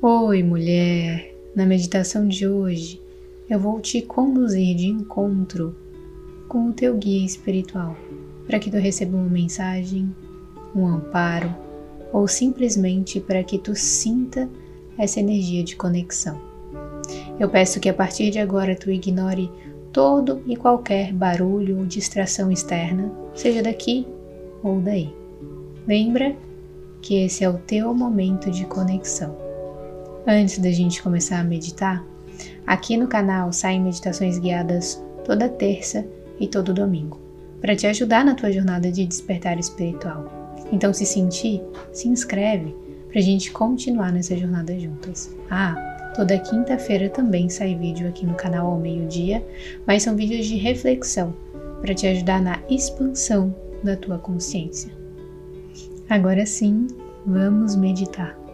Oi, mulher! Na meditação de hoje, eu vou te conduzir de encontro com o teu guia espiritual, para que tu receba uma mensagem, um amparo ou simplesmente para que tu sinta essa energia de conexão. Eu peço que a partir de agora tu ignore todo e qualquer barulho ou distração externa, seja daqui ou daí. Lembra que esse é o teu momento de conexão. Antes da gente começar a meditar, aqui no canal saem meditações guiadas toda terça e todo domingo, para te ajudar na tua jornada de despertar espiritual. Então, se sentir, se inscreve para a gente continuar nessa jornada juntas. Ah, toda quinta-feira também sai vídeo aqui no canal ao meio-dia, mas são vídeos de reflexão para te ajudar na expansão da tua consciência. Agora sim, vamos meditar.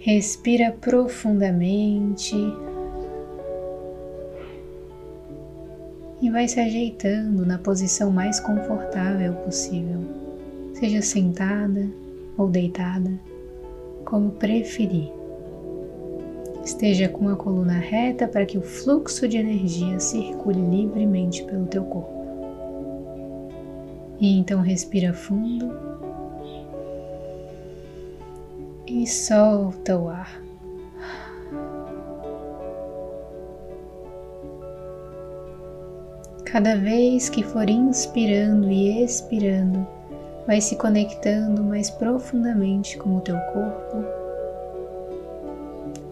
Respira profundamente e vai se ajeitando na posição mais confortável possível, seja sentada ou deitada, como preferir. Esteja com a coluna reta para que o fluxo de energia circule livremente pelo teu corpo. E então respira fundo e solta o ar. Cada vez que for inspirando e expirando, vai se conectando mais profundamente com o teu corpo,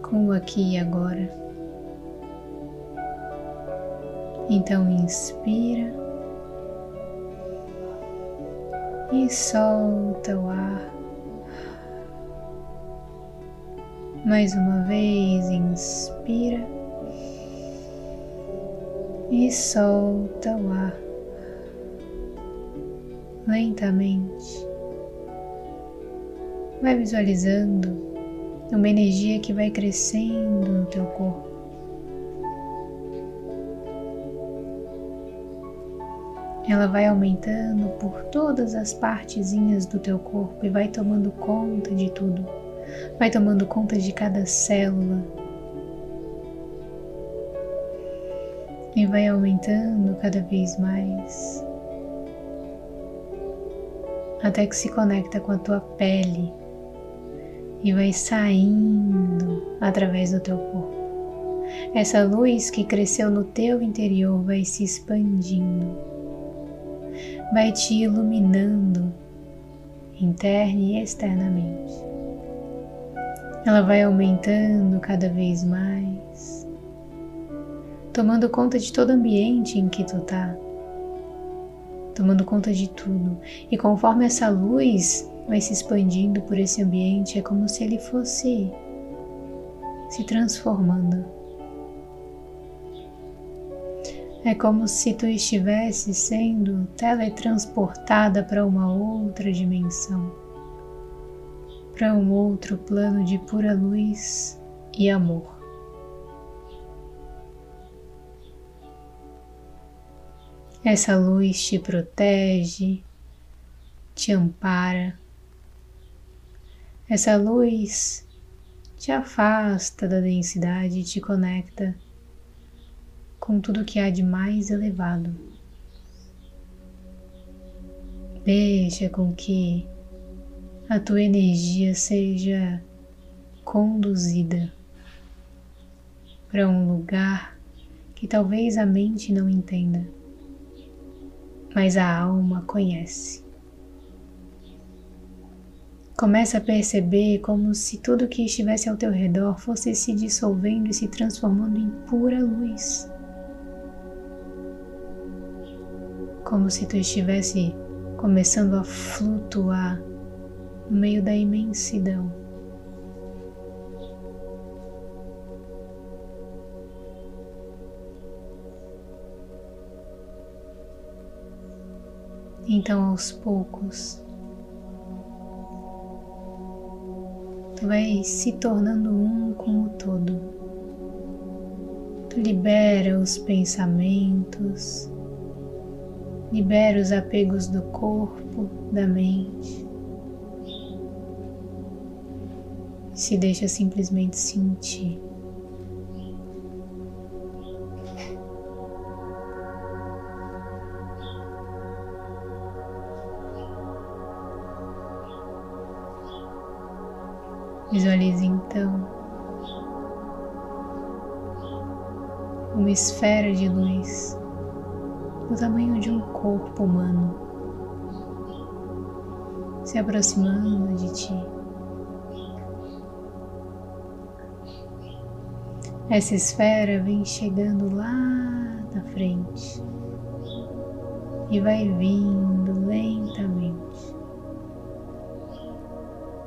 com o aqui e agora. Então inspira e solta o ar. Mais uma vez, inspira e solta o ar lentamente. Vai visualizando uma energia que vai crescendo no teu corpo. Ela vai aumentando por todas as partezinhas do teu corpo e vai tomando conta de tudo vai tomando conta de cada célula. E vai aumentando cada vez mais. Até que se conecta com a tua pele. E vai saindo através do teu corpo. Essa luz que cresceu no teu interior vai se expandindo, vai te iluminando interna e externamente ela vai aumentando cada vez mais, tomando conta de todo o ambiente em que tu tá, tomando conta de tudo. E conforme essa luz vai se expandindo por esse ambiente, é como se ele fosse se transformando. É como se tu estivesse sendo teletransportada para uma outra dimensão para um outro plano de pura luz e amor. Essa luz te protege, te ampara. Essa luz te afasta da densidade e te conecta com tudo que há de mais elevado. Deixa com que a tua energia seja conduzida para um lugar que talvez a mente não entenda, mas a alma conhece. Começa a perceber como se tudo que estivesse ao teu redor fosse se dissolvendo e se transformando em pura luz. Como se tu estivesse começando a flutuar no meio da imensidão. Então, aos poucos, tu vai se tornando um com o todo. Tu libera os pensamentos, libera os apegos do corpo, da mente. Se deixa simplesmente sentir. Visualize então uma esfera de luz do tamanho de um corpo humano se aproximando de ti. Essa esfera vem chegando lá da frente e vai vindo lentamente.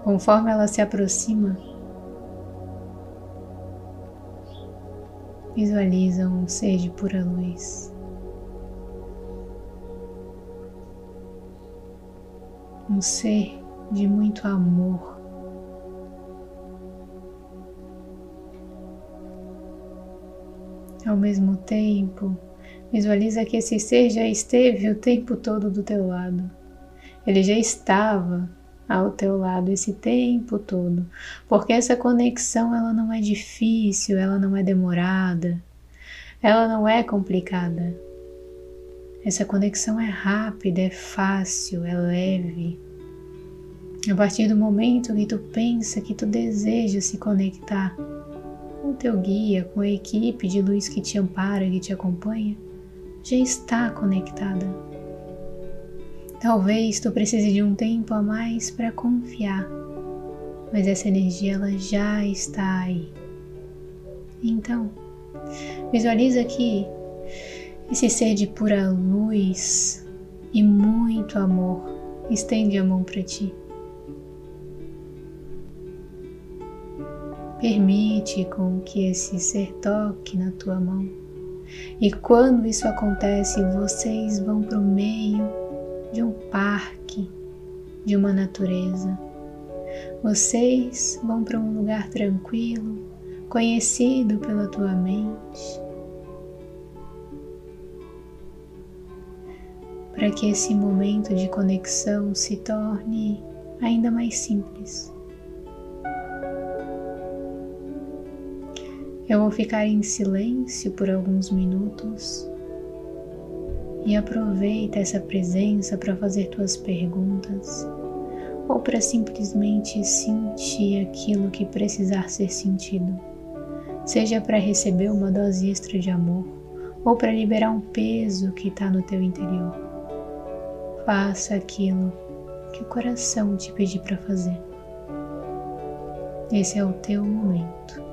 Conforme ela se aproxima, visualiza um ser de pura luz. Um ser de muito amor. Ao mesmo tempo, visualiza que esse ser já esteve o tempo todo do teu lado. Ele já estava ao teu lado esse tempo todo, porque essa conexão ela não é difícil, ela não é demorada, ela não é complicada. Essa conexão é rápida, é fácil, é leve. A partir do momento que tu pensa que tu deseja se conectar com o teu guia, com a equipe de luz que te ampara, que te acompanha, já está conectada. Talvez tu precise de um tempo a mais para confiar, mas essa energia ela já está aí. Então, visualiza que esse ser de pura luz e muito amor estende a mão para ti. Permite com que esse ser toque na tua mão. E quando isso acontece, vocês vão para o meio de um parque, de uma natureza. Vocês vão para um lugar tranquilo, conhecido pela tua mente, para que esse momento de conexão se torne ainda mais simples. Eu vou ficar em silêncio por alguns minutos e aproveita essa presença para fazer tuas perguntas ou para simplesmente sentir aquilo que precisar ser sentido, seja para receber uma dose extra de amor ou para liberar um peso que está no teu interior. Faça aquilo que o coração te pedir para fazer. Esse é o teu momento.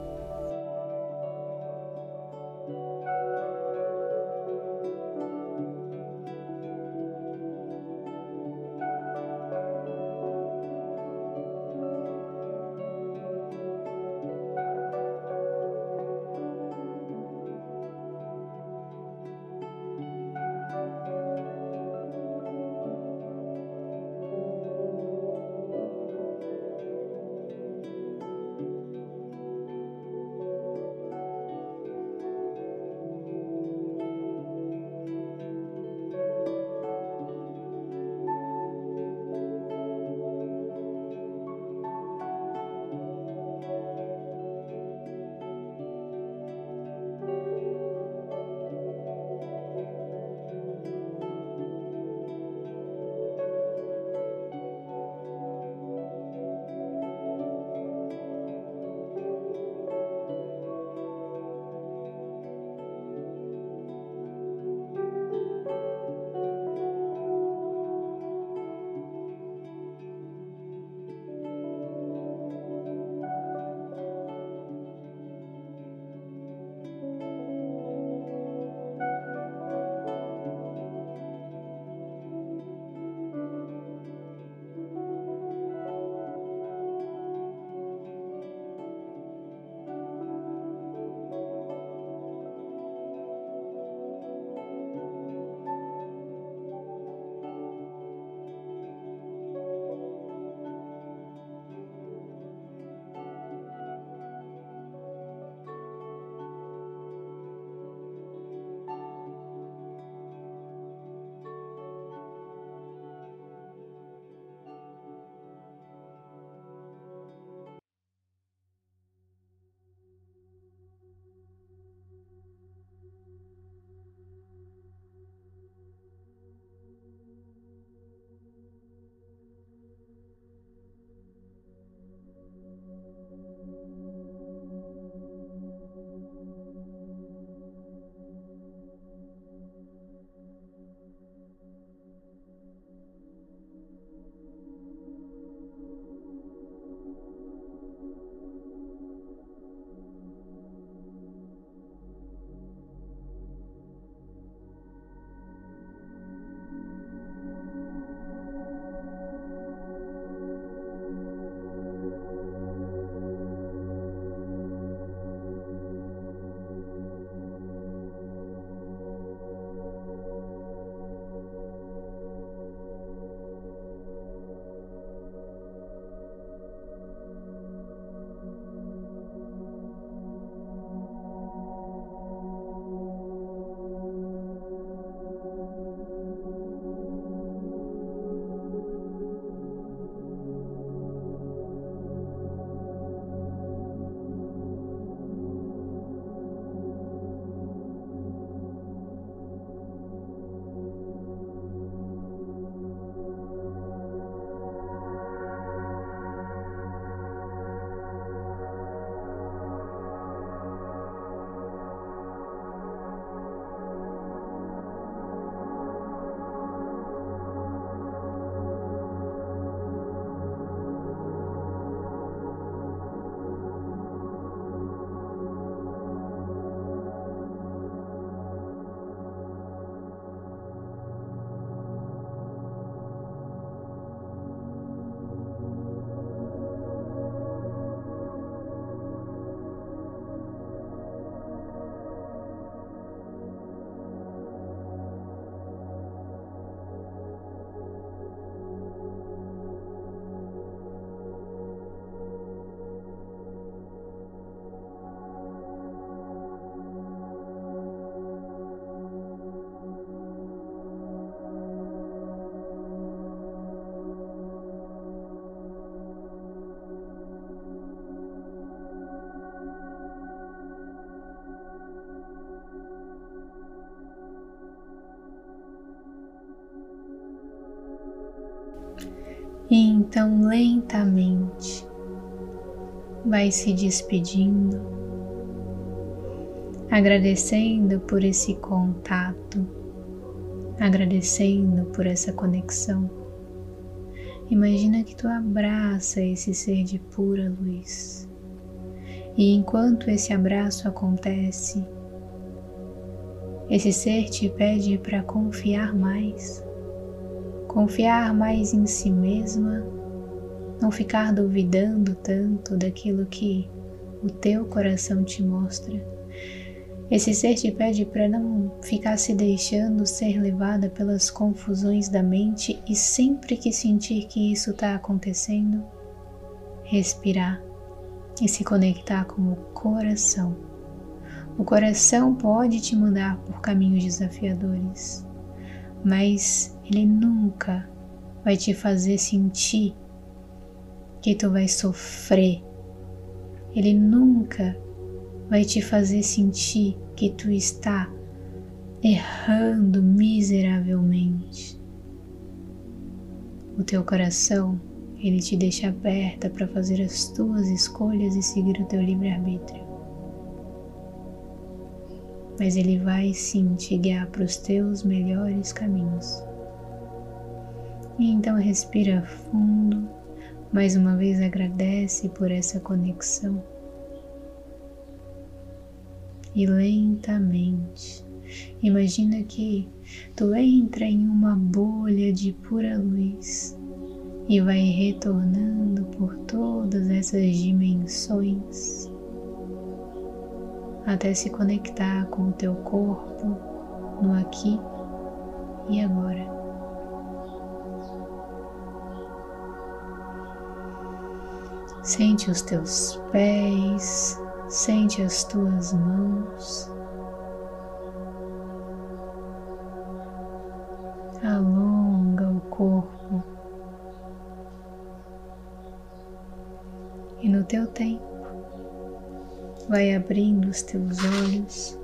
Então lentamente vai se despedindo, agradecendo por esse contato, agradecendo por essa conexão. Imagina que tu abraça esse ser de pura luz. E enquanto esse abraço acontece, esse ser te pede para confiar mais, confiar mais em si mesma, não ficar duvidando tanto daquilo que o teu coração te mostra. Esse ser te pede para não ficar se deixando ser levada pelas confusões da mente e sempre que sentir que isso está acontecendo, respirar e se conectar com o coração o coração pode te mandar por caminhos desafiadores, mas ele nunca vai te fazer sentir que tu vai sofrer. Ele nunca vai te fazer sentir que tu está errando miseravelmente. O teu coração, ele te deixa aberta para fazer as tuas escolhas e seguir o teu livre-arbítrio mas Ele vai sim te guiar para os teus melhores caminhos. E então respira fundo, mais uma vez agradece por essa conexão. E lentamente, imagina que tu entra em uma bolha de pura luz e vai retornando por todas essas dimensões até se conectar com o teu corpo no aqui e agora. Sente os teus pés, sente as tuas mãos. Alonga o corpo. E no teu tempo, vai abrindo os teus olhos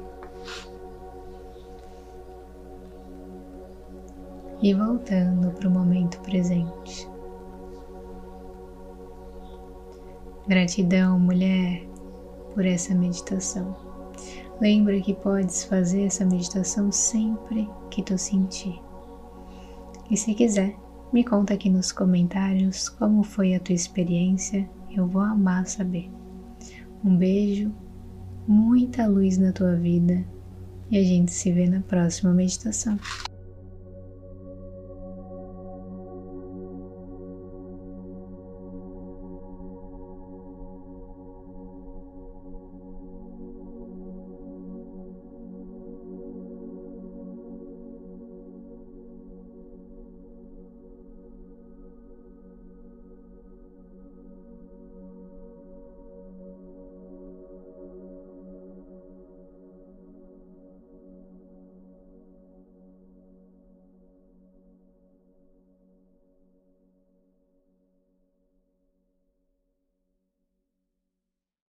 e voltando para o momento presente. Gratidão, mulher, por essa meditação. Lembra que podes fazer essa meditação sempre que tu sentir. E se quiser, me conta aqui nos comentários como foi a tua experiência, eu vou amar saber. Um beijo, muita luz na tua vida e a gente se vê na próxima meditação.